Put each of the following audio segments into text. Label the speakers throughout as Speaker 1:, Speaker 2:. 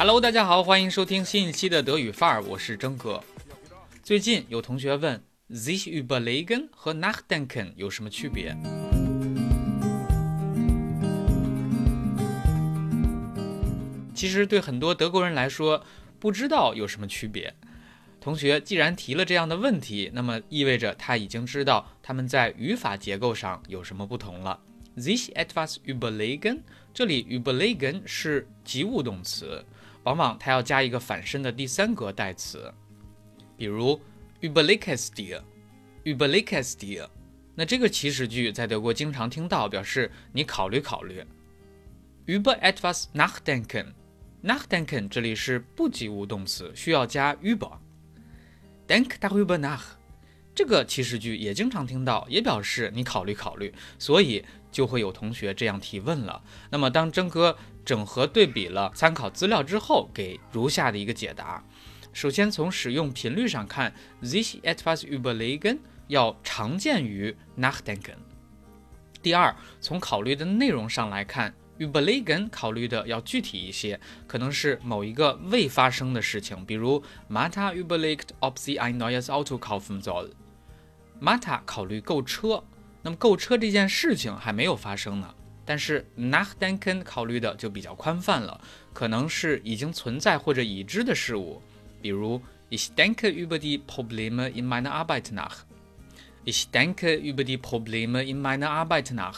Speaker 1: Hello，大家好，欢迎收听新一期的德语范儿，我是征哥。最近有同学问，sich überlegen 和 nachdenken 有什么区别？其实对很多德国人来说，不知道有什么区别。同学既然提了这样的问题，那么意味着他已经知道他们在语法结构上有什么不同了。This etwas überlegen，这里 überlegen 是及物动词，往往它要加一个反身的第三格代词，比如 überlegst dir，überlegst dir。那这个祈使句在德国经常听到，表示你考虑考虑。über etwas nachdenken，nachdenken 这里是不及物动词，需要加 über。Denk darüber nach，这个祈使句也经常听到，也表示你考虑考虑，所以就会有同学这样提问了。那么当真哥整合对比了参考资料之后，给如下的一个解答：首先从使用频率上看，this etwas überlegen 要常见于 nachdenken。第二，从考虑的内容上来看。überlegen 考虑的要具体一些，可能是某一个未发生的事情，比如 Mata überlegt, ob sie ein neues Auto kaufen soll。Mata 考虑购车，那么购车这件事情还没有发生呢。但是 nachdenken 考虑的就比较宽泛了，可能是已经存在或者已知的事物，比如 Ich denke über die Probleme in meiner Arbeit nach。Ich denke über die Probleme in meiner Arbeit nach。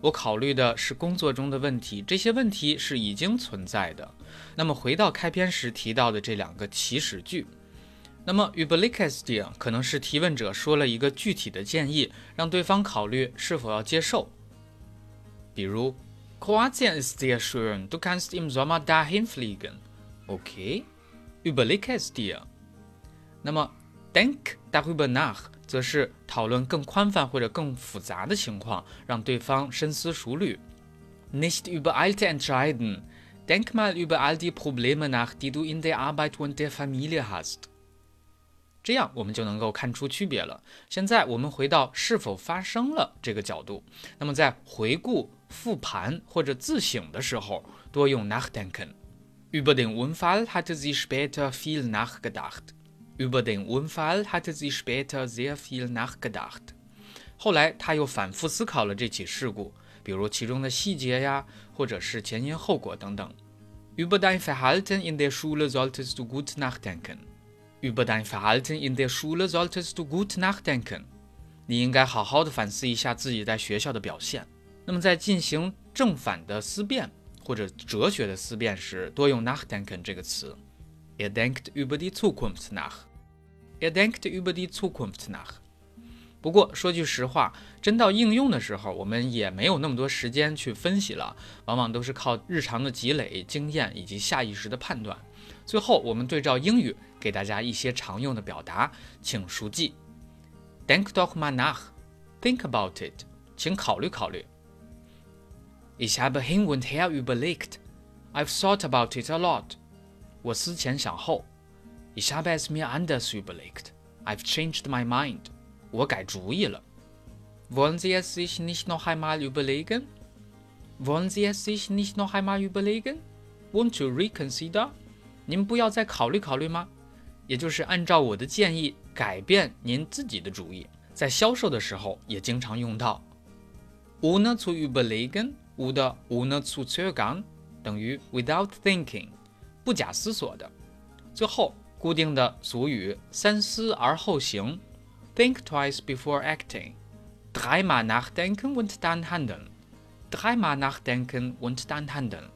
Speaker 1: 我考虑的是工作中的问题，这些问题是已经存在的。那么回到开篇时提到的这两个祈使句，那么 u b l i k a s t i 可能是提问者说了一个具体的建议，让对方考虑是否要接受。比如，Kroatien ist sehr schön, du kannst im Sommer dahin fliegen. Okay, u b l i k a s t i 那么，Denk darüber nach。则是讨论更宽泛或者更复杂的情况，让对方深思熟虑。Nicht übereilte entscheiden. Denk mal über all die Probleme nach, die du in der Arbeit und der Familie hast. 这样我们就能够看出区别了。现在我们回到是否发生了这个角度。那么在回顾、复盘或者自省的时候，多用 nachdenken。Über den Unfall hatte sie später viel nachgedacht. Über den Unfall hatte sie später sehr viel nachgedacht。后来，他又反复思考了这起事故，比如其中的细节呀，或者是前因后果等等。Über dein Verhalten in der Schule solltest du gut nachdenken。Über dein Verhalten in der Schule solltest du gut nachdenken。你应该好好的反思一下自己在学校的表现。那么，在进行正反的思辨或者哲学的思辨时，多用 nachdenken 这个词。Er denkt über die Zukunft nach。Er denkt über die Zukunft nach。 不过说句实话，真到应用的时候，我们也没有那么多时间去分析了，往往都是靠日常的积累经验以及下意识的判断。最后，我们对照英语，给大家一些常用的表达，请熟记：Denk doch mal nach，think about it，请考虑考虑。Ich habe hin und her überlegt，I've thought about it a lot。我思前想后。Ich habe es mir anders überlegt. I've changed my mind. 我改主意了。Wollen Sie es sich nicht noch einmal überlegen? Wollen Sie es sich nicht noch einmal überlegen? Want to reconsider? 您不要再考虑考虑吗？也就是按照我的建议改变您自己的主意。在销售的时候也经常用到。Ohne zu überlegen oder ohne zu zögern 等于 without thinking，不假思索的。最后。固定的俗语“三思而后行 ”，Think twice before acting。Dreimal nachdenken und dann handeln。Dreimal nachdenken und dann handeln。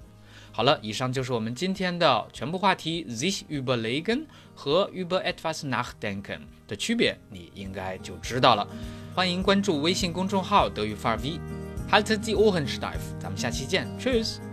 Speaker 1: 好了，以上就是我们今天的全部话题。This überlegen 和 über etwas nachdenken 的区别，你应该就知道了。欢迎关注微信公众号“德语范儿 V”，Halt die Ohren steif。咱们下期见，Tschüss。